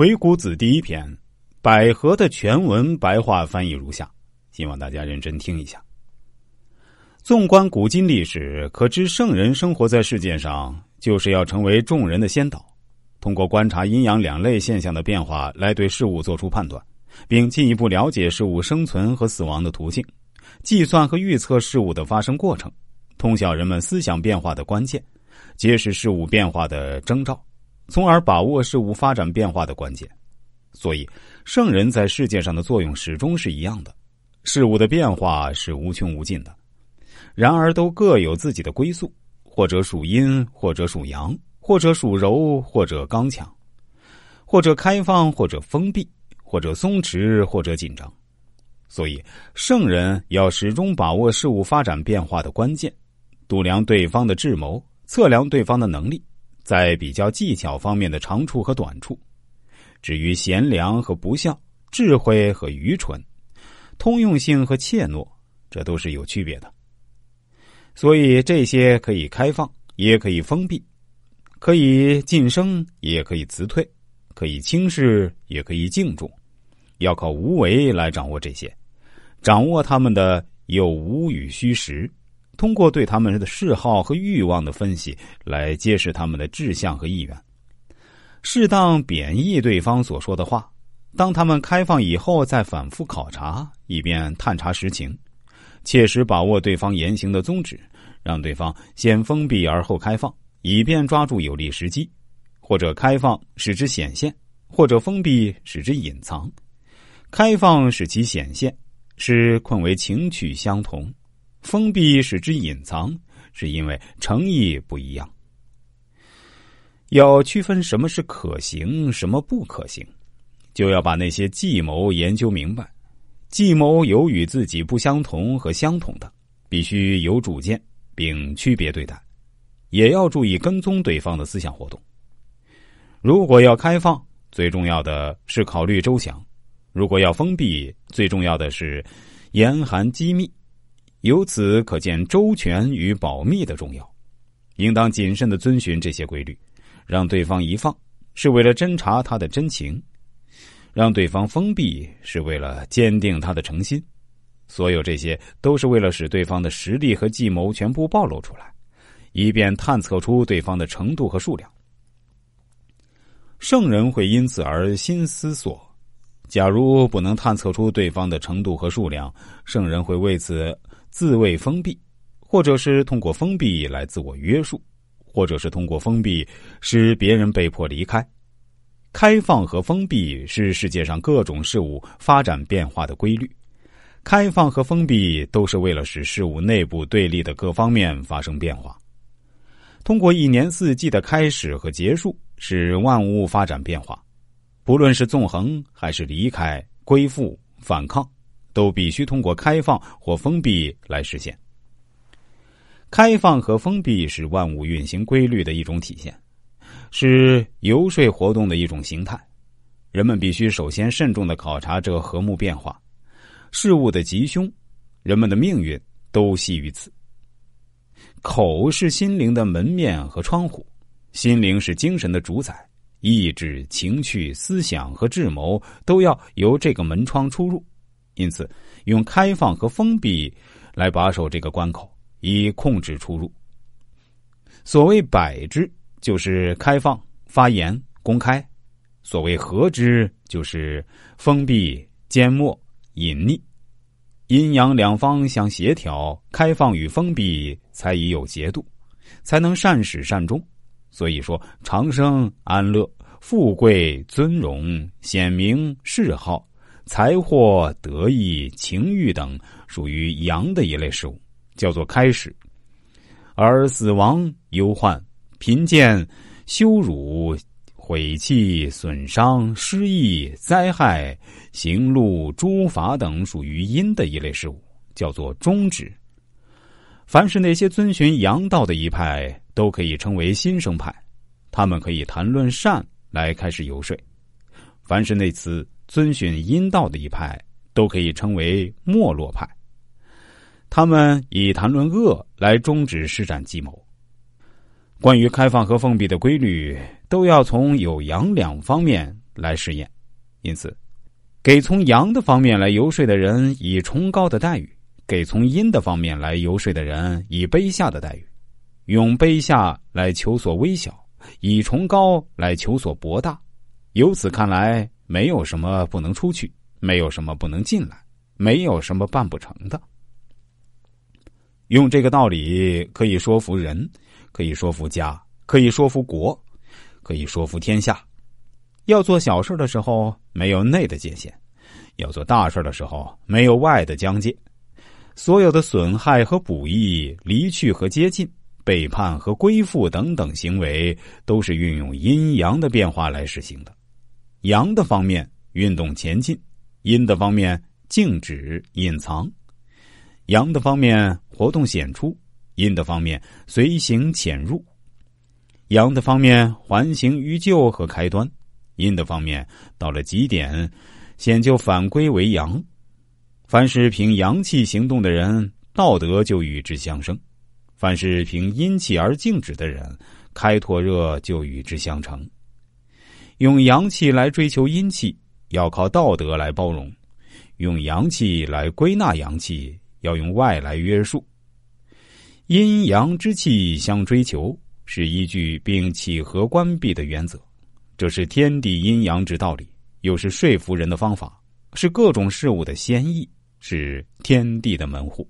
鬼谷子》第一篇，百合的全文白话翻译如下，希望大家认真听一下。纵观古今历史，可知圣人生活在世界上，就是要成为众人的先导，通过观察阴阳两类现象的变化，来对事物做出判断，并进一步了解事物生存和死亡的途径，计算和预测事物的发生过程，通晓人们思想变化的关键，揭示事物变化的征兆。从而把握事物发展变化的关键，所以圣人在世界上的作用始终是一样的。事物的变化是无穷无尽的，然而都各有自己的归宿，或者属阴，或者属阳，或者属柔，或者刚强，或者开放，或者封闭，或者松弛，或者紧张。所以圣人要始终把握事物发展变化的关键，度量对方的智谋，测量对方的能力。在比较技巧方面的长处和短处，至于贤良和不孝、智慧和愚蠢、通用性和怯懦，这都是有区别的。所以这些可以开放，也可以封闭；可以晋升，也可以辞退；可以轻视，也可以敬重。要靠无为来掌握这些，掌握他们的有无与虚实。通过对他们的嗜好和欲望的分析，来揭示他们的志向和意愿，适当贬义对方所说的话。当他们开放以后，再反复考察，以便探查实情，切实把握对方言行的宗旨，让对方先封闭而后开放，以便抓住有利时机；或者开放使之显现，或者封闭使之隐藏。开放使其显现，使困为情趣相同。封闭使之隐藏，是因为诚意不一样。要区分什么是可行，什么不可行，就要把那些计谋研究明白。计谋有与自己不相同和相同的，必须有主见，并区别对待。也要注意跟踪对方的思想活动。如果要开放，最重要的是考虑周详；如果要封闭，最重要的是严寒机密。由此可见周全与保密的重要，应当谨慎的遵循这些规律，让对方一放是为了侦查他的真情，让对方封闭是为了坚定他的诚心，所有这些都是为了使对方的实力和计谋全部暴露出来，以便探测出对方的程度和数量。圣人会因此而心思索，假如不能探测出对方的程度和数量，圣人会为此。自卫封闭，或者是通过封闭来自我约束，或者是通过封闭使别人被迫离开。开放和封闭是世界上各种事物发展变化的规律。开放和封闭都是为了使事物内部对立的各方面发生变化。通过一年四季的开始和结束，使万物发展变化。不论是纵横还是离开、归附、反抗。都必须通过开放或封闭来实现。开放和封闭是万物运行规律的一种体现，是游说活动的一种形态。人们必须首先慎重的考察这和睦变化，事物的吉凶，人们的命运都系于此。口是心灵的门面和窗户，心灵是精神的主宰，意志、情趣、思想和智谋都要由这个门窗出入。因此，用开放和封闭来把守这个关口，以控制出入。所谓“百之”，就是开放、发言、公开；所谓“合之”，就是封闭、缄默、隐匿。阴阳两方相协调，开放与封闭才已有节度，才能善始善终。所以说，长生、安乐、富贵、尊荣、显明、嗜好。财货、得意、情欲等属于阳的一类事物，叫做开始；而死亡、忧患、贫贱、羞辱、毁弃、损伤、失意、灾害、行路、诸法等属于阴的一类事物，叫做终止。凡是那些遵循阳道的一派，都可以称为新生派，他们可以谈论善来开始游说；凡是那次。遵循阴道的一派都可以称为没落派，他们以谈论恶来终止施展计谋。关于开放和封闭的规律，都要从有阳两方面来试验。因此，给从阳的方面来游说的人以崇高的待遇，给从阴的方面来游说的人以卑下的待遇，用卑下来求索微小，以崇高来求索博大。由此看来，没有什么不能出去，没有什么不能进来，没有什么办不成的。用这个道理可以说服人，可以说服家，可以说服国，可以说服天下。要做小事的时候，没有内的界限；要做大事的时候，没有外的疆界。所有的损害和补益、离去和接近、背叛和归附等等行为，都是运用阴阳的变化来实行的。阳的方面运动前进，阴的方面静止隐藏。阳的方面活动显出，阴的方面随行潜入；阳的方面环形于旧和开端，阴的方面到了极点，显就反归为阳。凡是凭阳气行动的人，道德就与之相生；凡是凭阴气而静止的人，开拓热就与之相成。用阳气来追求阴气，要靠道德来包容；用阳气来归纳阳气。要用外来约束，阴阳之气相追求，是依据并契合关闭的原则。这是天地阴阳之道理，又是说服人的方法，是各种事物的先意，是天地的门户。